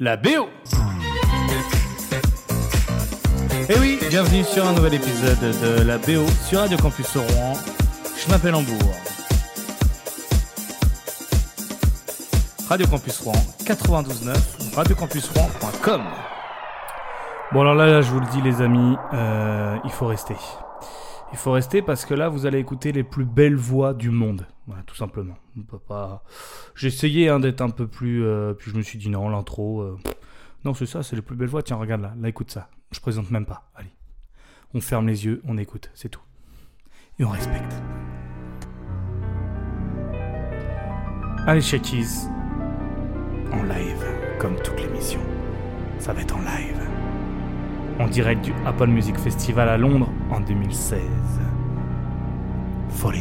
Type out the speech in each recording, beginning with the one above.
la BO. Et oui, bienvenue sur un nouvel épisode de la BO sur Radio Campus Rouen. Je m'appelle Hambourg. Radio Campus Rouen 92.9, radiocampusrouen.com. Bon alors là, là, je vous le dis les amis, euh, il faut rester. Il faut rester parce que là, vous allez écouter les plus belles voix du monde. Voilà, tout simplement. On peut pas... J'ai essayé hein, d'être un peu plus... euh, puis je me suis dit non, l'intro... euh, Non, c'est ça, c'est les plus belles voix. Tiens, regarde là. Là, écoute ça. Je présente même pas. Allez. On ferme les yeux, on écoute, c'est tout. Et on respecte. Allez, Shakies. En live, comme toute l'émission. Ça va être en live. En direct du Apple Music Festival à Londres en 2016. Fall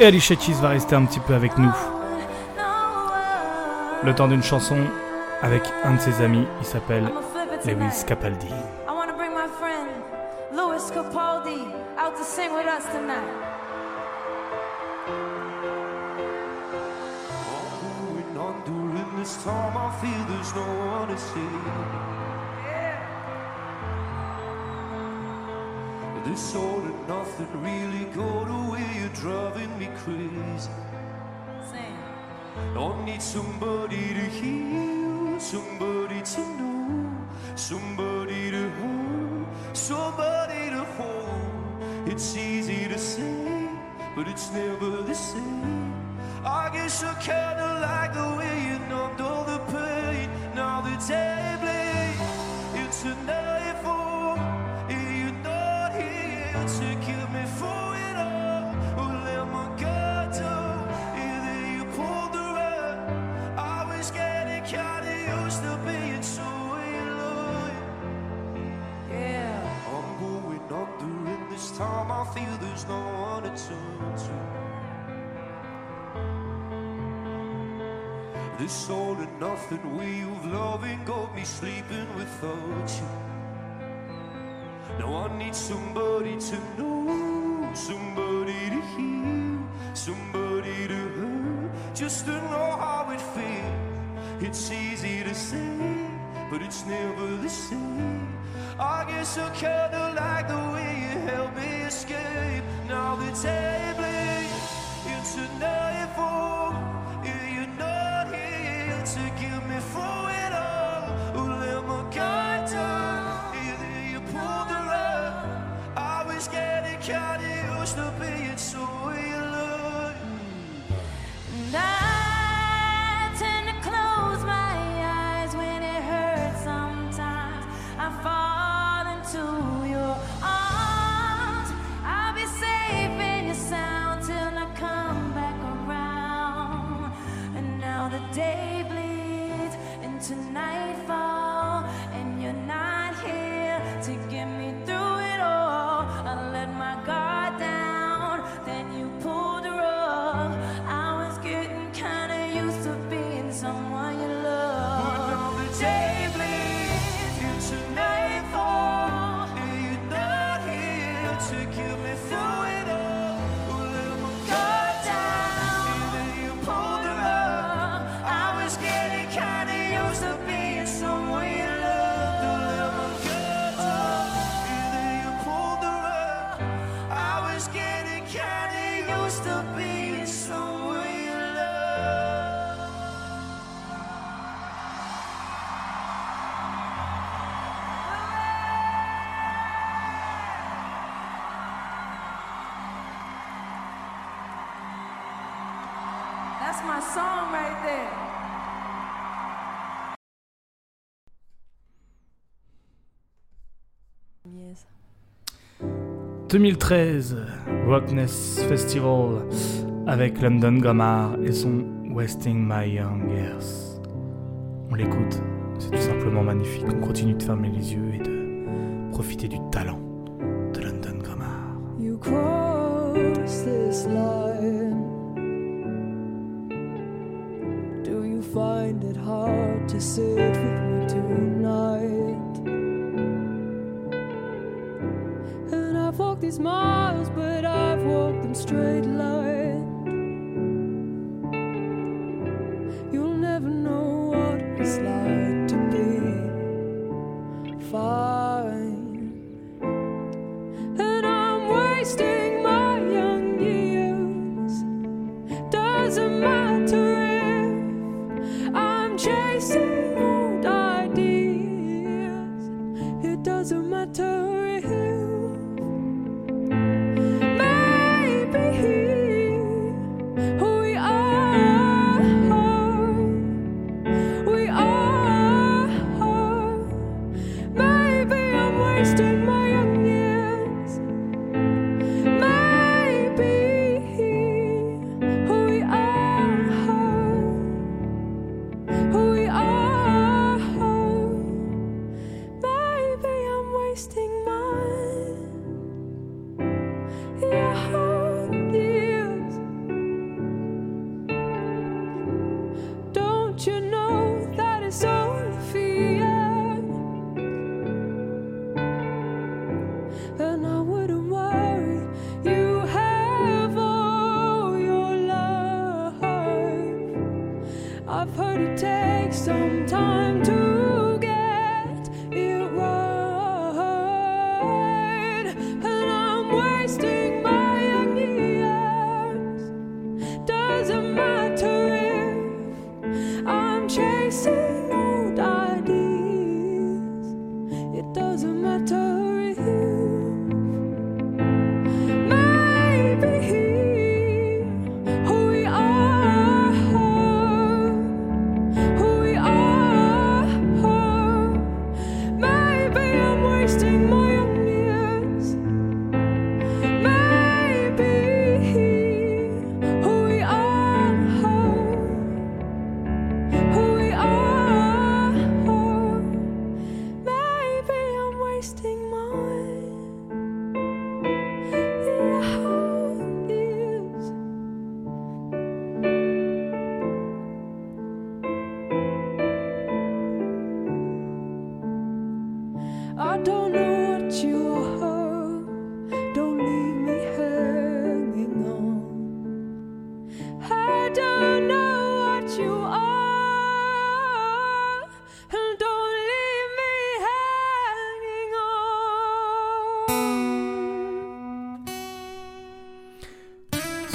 Eddie Chetchis va rester un petit peu avec nous. Le temps d'une chanson avec un de ses amis, il s'appelle Lewis Capaldi. Somebody to heal, somebody to know, somebody to hold, somebody to hold. It's easy to say, but it's never the same. I guess I can't. This all and nothing way of loving got me sleeping without you. Now I need somebody to know, somebody to hear, somebody to hurt, just to know how it feels. It's easy to say, but it's never the same. I guess I kinda like the way. 2013, Rockness Festival avec London Grammar et son Wasting My Young Years. On l'écoute, c'est tout simplement magnifique. On continue de fermer les yeux et de profiter du talent. my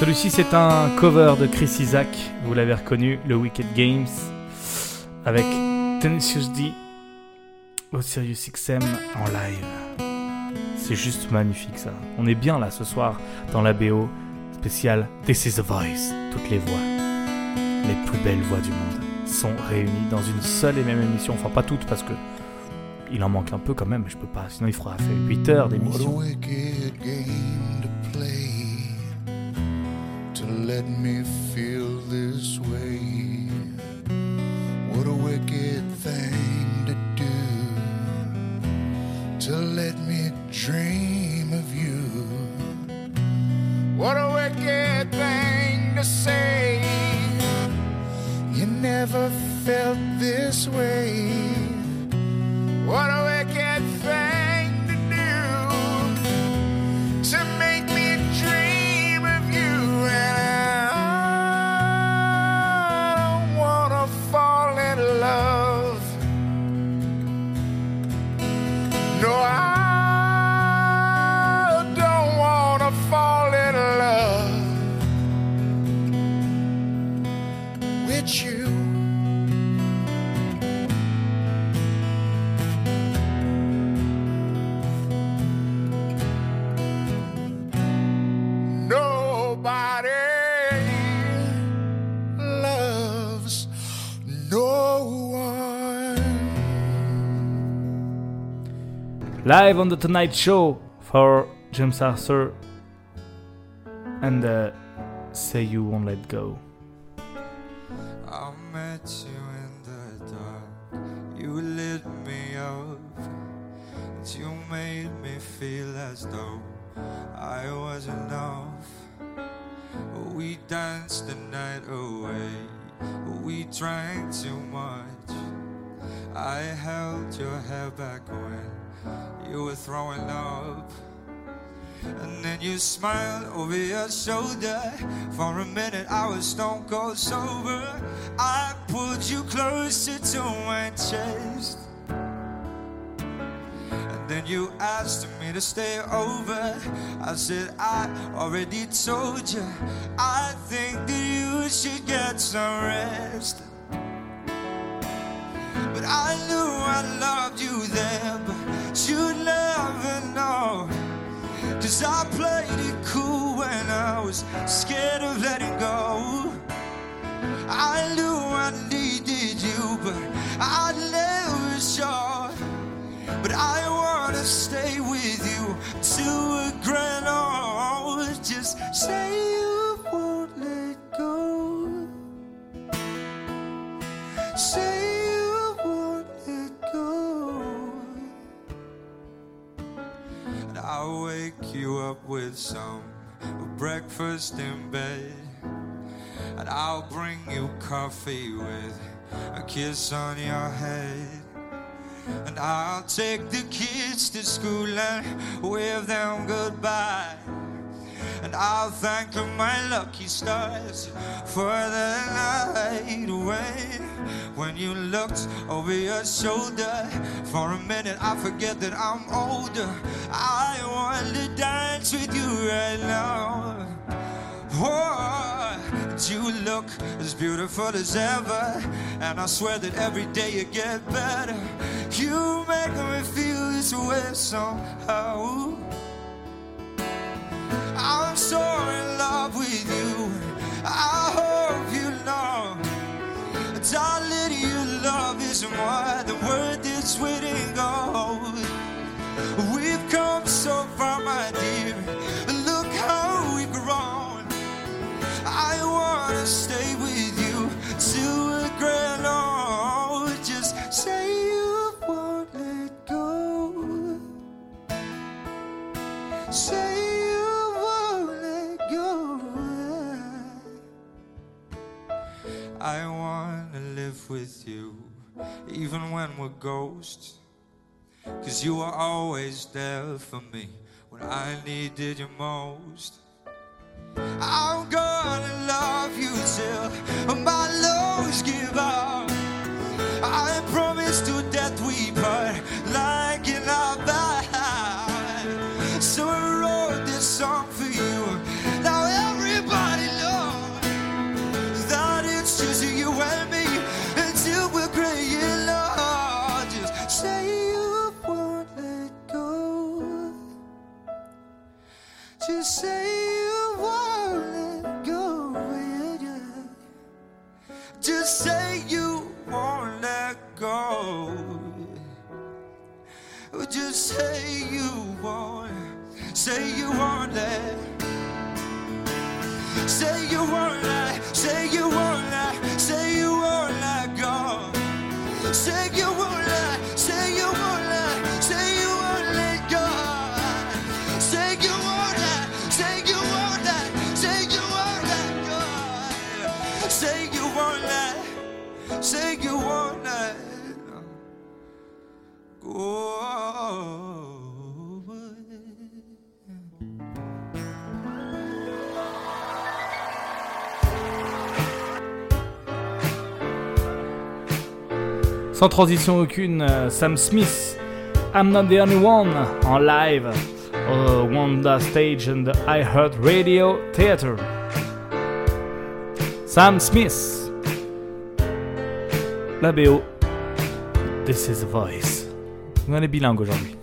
Celui-ci, c'est un cover de Chris Isaac, vous l'avez reconnu, le Wicked Games, avec Tenacious D au Sirius XM en live. C'est juste magnifique ça. On est bien là ce soir dans la BO spéciale This is the Voice. Toutes les voix, les plus belles voix du monde sont réunies dans une seule et même émission. Enfin, pas toutes parce que il en manque un peu quand même. Je peux pas, sinon il faudra faire 8 heures d'émission. let me feel this way. What a wicked thing to do to let me dream to say. You never felt this way. What Live on the Tonight Show for James Arthur and uh, Say You Won't Let Go. I met you in the dark. You lit me up. And you made me feel as though I was enough. We danced the night away. We drank too much. I held your hair back when you were throwing up. And then you smiled over your shoulder. For a minute, I was stone cold sober. I pulled you closer to my chest. And then you asked me to stay over. I said, I already told you. I think that you should get some rest. But I knew I loved you then, you'd never know. Cause I played it cool when I was scared of letting go. I knew I needed you, but I never sure. But I wanna stay with you to a grand old. Just say you won't let go. I'll wake you up with some breakfast in bed. And I'll bring you coffee with a kiss on your head. And I'll take the kids to school and wave them goodbye. And I'll thank my lucky stars for the night away. When you looked over your shoulder, for a minute I forget that I'm older. I want to dance with you right now. Oh, you look as beautiful as ever, and I swear that every day you get better. You make me feel this way somehow. I'm so in love with you. I hope you know, darling, your love is more than worth its weight in gold. We've come so far, my dear. Look how we've grown. I wanna stay with you I wanna live with you, even when we're ghosts. Cause you were always there for me when I needed you most. I'm gonna love you till my lungs give out. I promise to death we Say you won't let go. Just say you won't. Say you won't let. Say you won't let. Say you won't let. Say you won't let go. Say you won't Sans transition aucune, euh, Sam Smith, I'm Not the Only One, en live au Wanda Stage and the iHeart Radio Theater. Sam Smith, la BO, This is a Voice. On est bilingue aujourd'hui.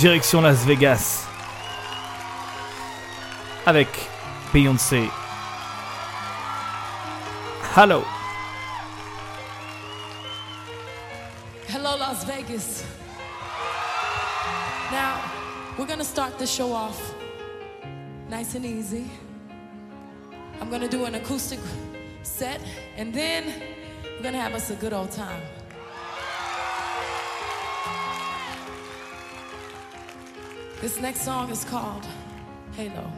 direction Las Vegas avec Beyoncé. Hello. Hello, Las Vegas. Now, we're gonna start the show off nice and easy. I'm gonna do an acoustic set, and then we're gonna have us a good old time. This next song is called Halo.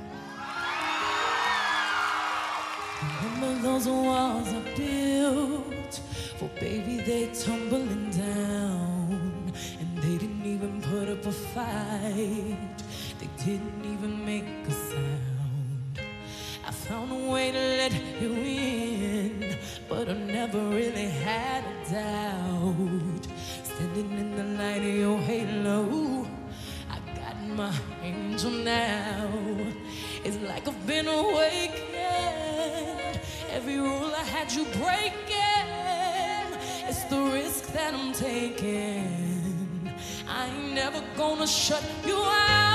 Remember those walls I built? For baby, they tumbling down. And they didn't even put up a fight. They didn't even make a sound. I found a way to let you in, but I never really had a doubt. taken. I ain't never gonna shut you out.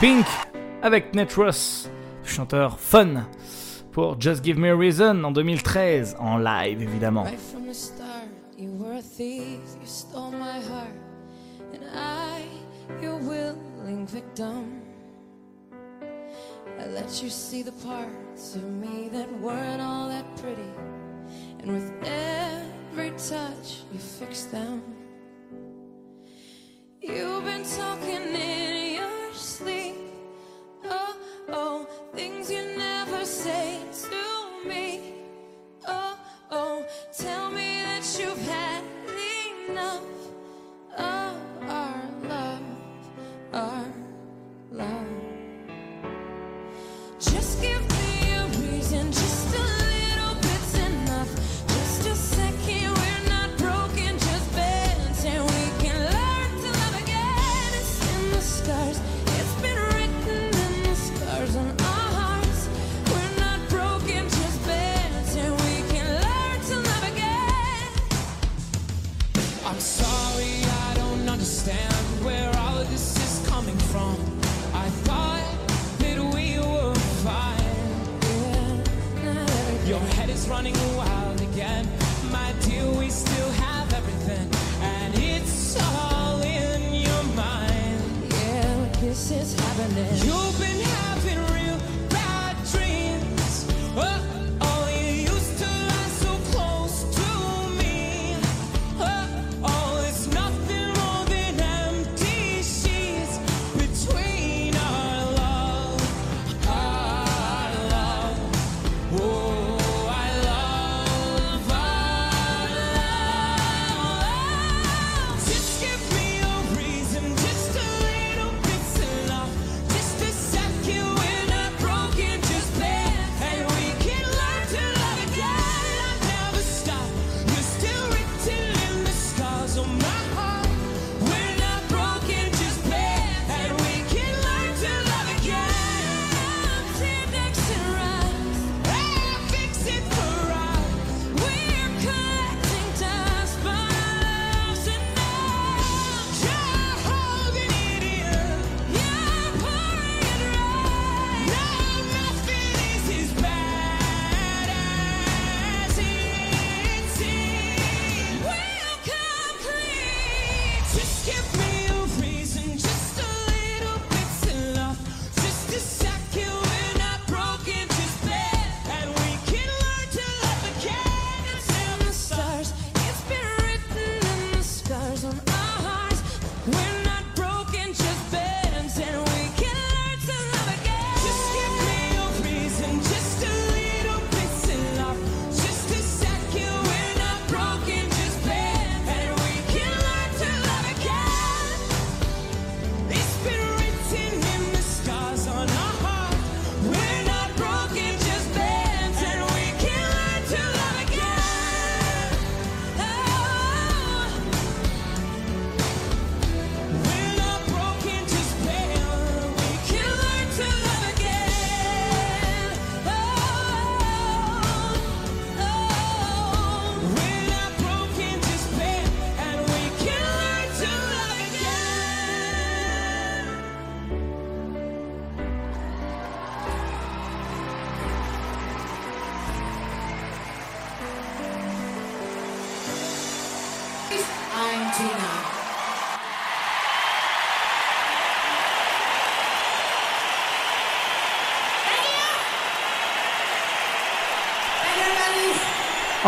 Pink avec Netrus, chanteur fun, pour Just Give Me a Reason en 2013, en live évidemment. Right from the start, you were a thief, you stole my heart, and I, your willing victim. I let you see the parts of me that weren't all that pretty, and with every touch, you fixed them. You've been talking in your Oh, oh, things you never say to me. Oh, oh, tell me that you've had enough of our love, our love. Just give me a reason.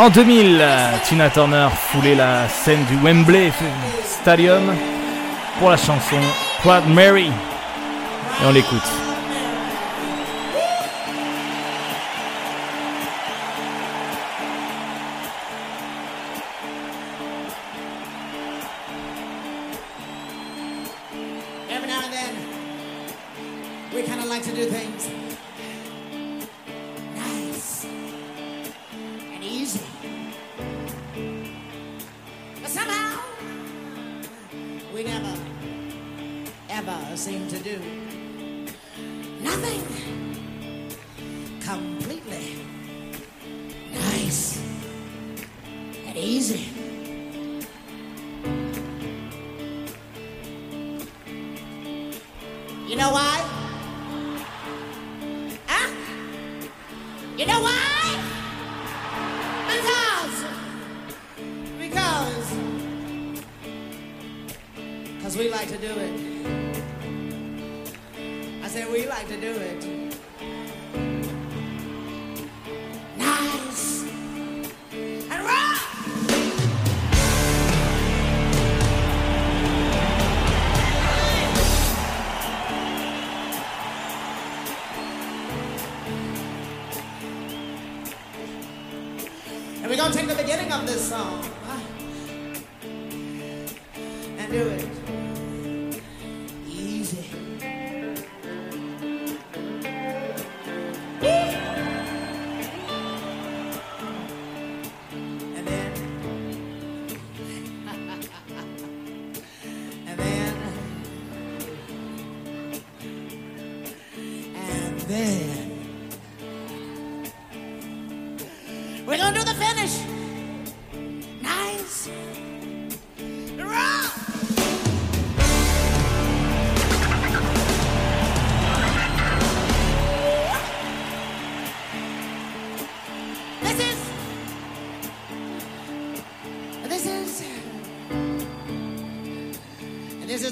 En 2000, Tina Turner foulait la scène du Wembley Stadium pour la chanson Quad Mary. Et on l'écoute. You know why?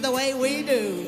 The way we do.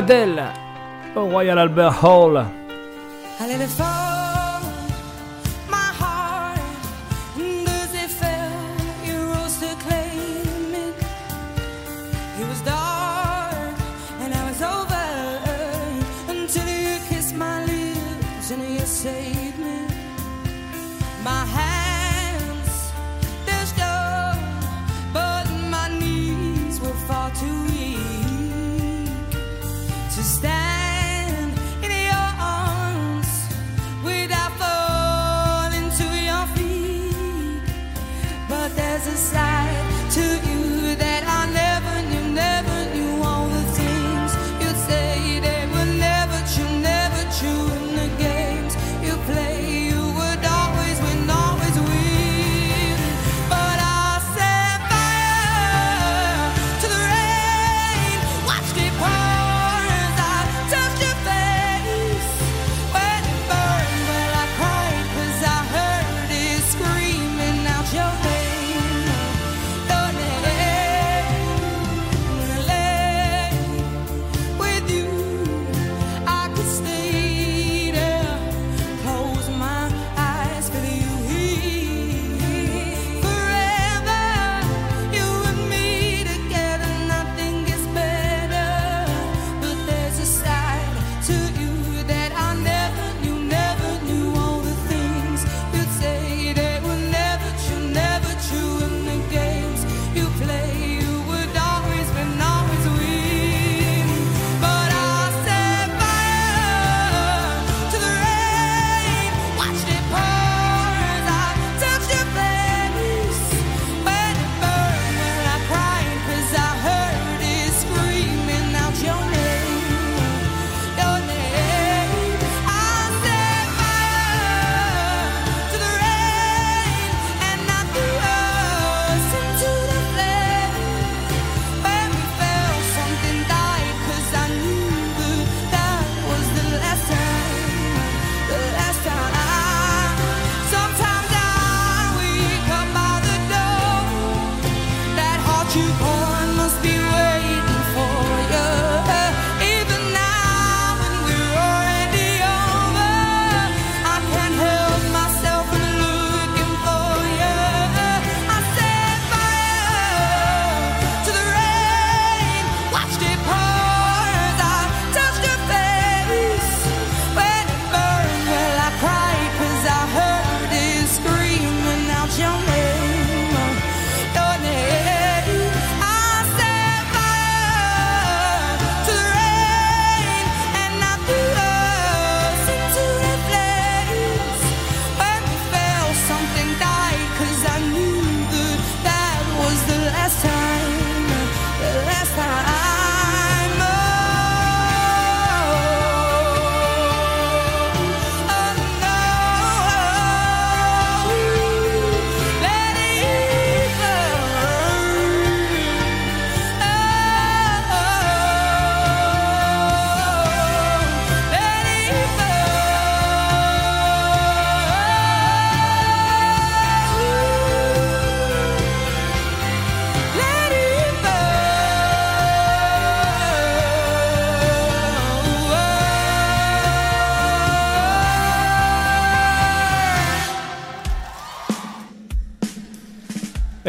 Adele au Royal Albert Hall.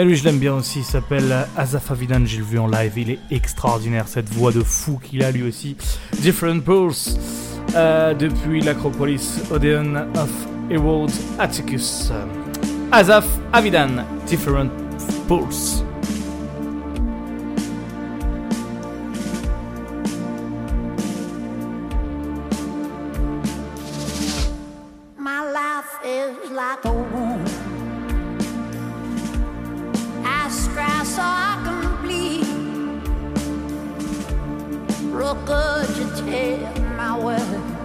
Eh Et lui, je l'aime bien aussi, il s'appelle euh, Azaf Avidan, j'ai vu en live, il est extraordinaire, cette voix de fou qu'il a lui aussi. Different Pulse, euh, depuis l'Acropolis, Odeon of Herald Atticus. Azaf Avidan, Different Pulse. Look good, you take my word.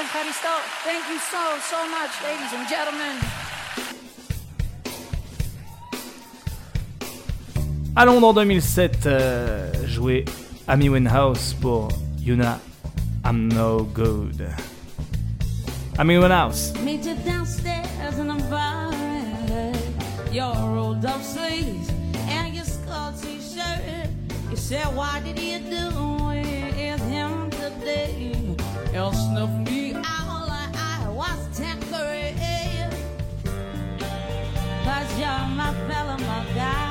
Evcharisto. Thank you so, so much, ladies and gentlemen. Euh, à Londres en 2007, euh, joué Amy Winehouse pour You Know I'm No Good. Amy Winehouse. Meet you downstairs in the bar. Your rolled up sleeves and your skull t-shirt. You said, why did you do with him today? You snuffed me you're my fella, my guy.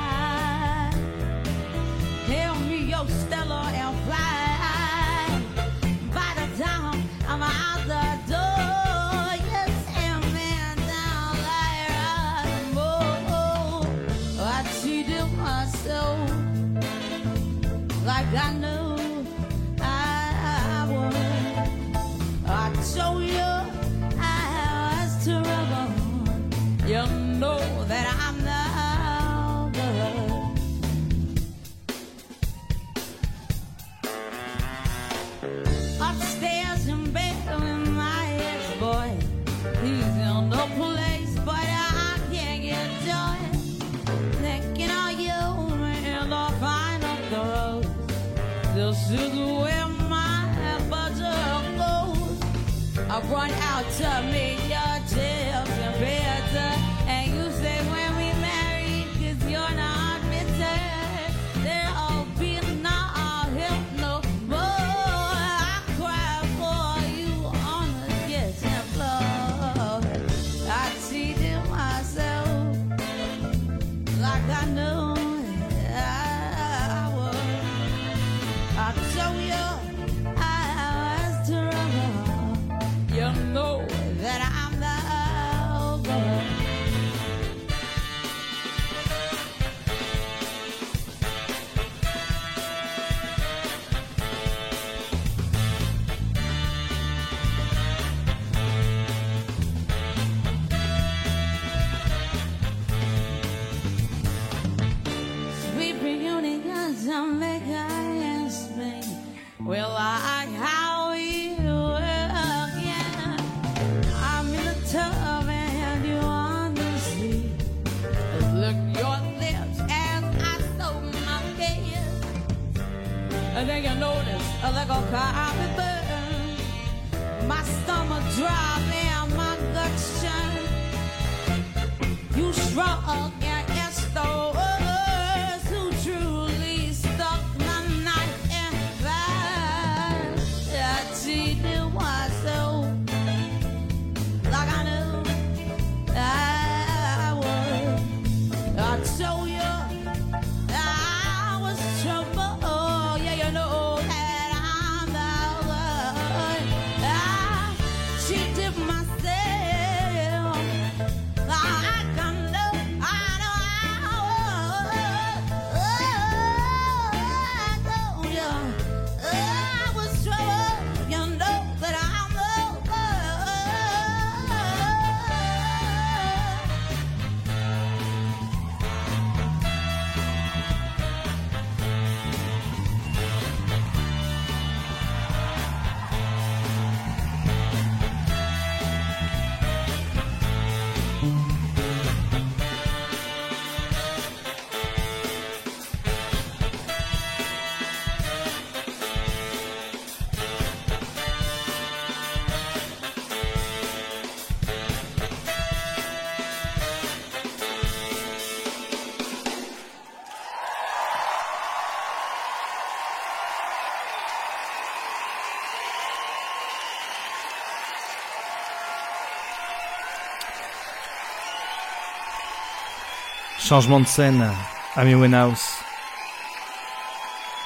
Changement de scène, Amy Winehouse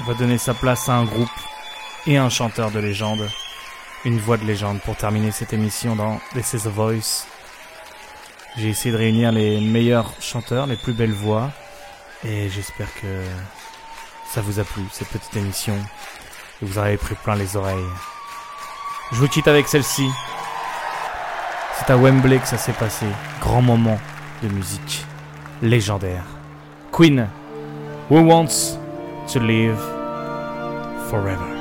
va donner sa place à un groupe et un chanteur de légende, une voix de légende pour terminer cette émission dans This is a Voice. J'ai essayé de réunir les meilleurs chanteurs, les plus belles voix, et j'espère que ça vous a plu cette petite émission, et vous avez pris plein les oreilles. Je vous quitte avec celle-ci. C'est à Wembley que ça s'est passé, grand moment de musique légendaire. Queen, Who Wants to Live Forever?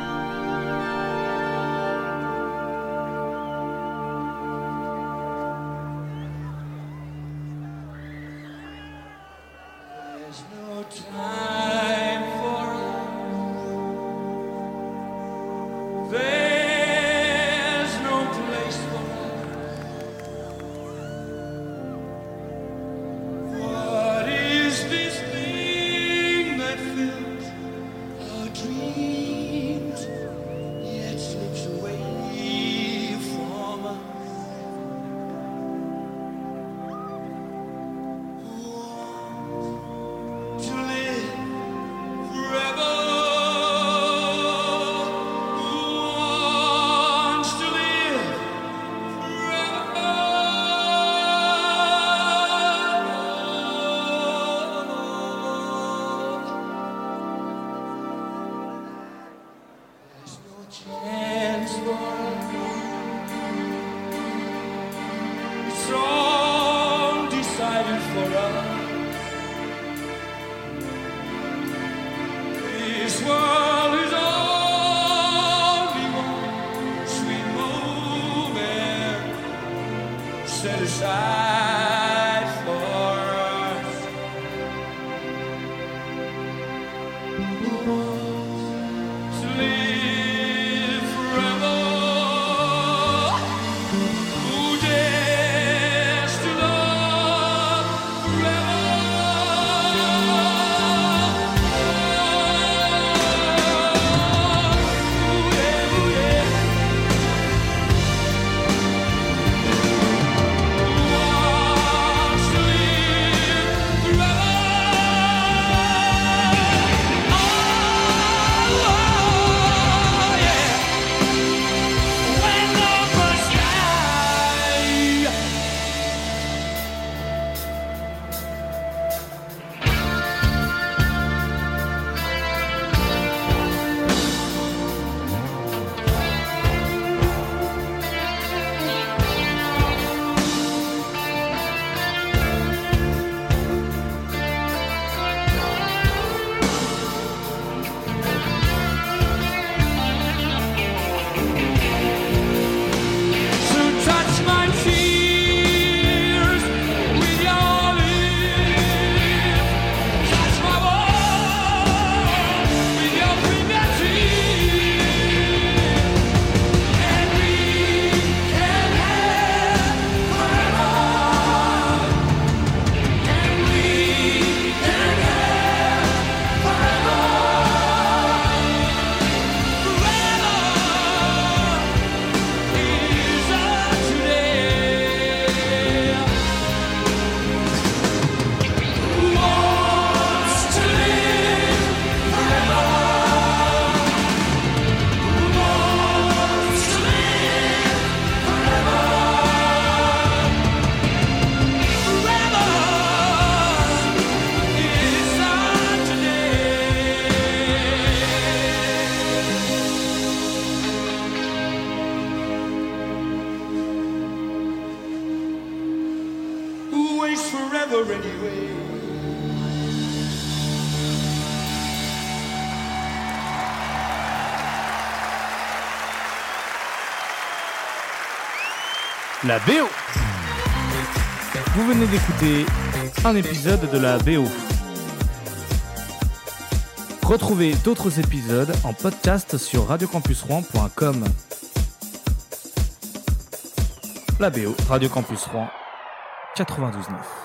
La BO Vous venez d'écouter un épisode de la BO. Retrouvez d'autres épisodes en podcast sur radiocampusrouen.com. La BO, Radio Campus Rouen 92.9.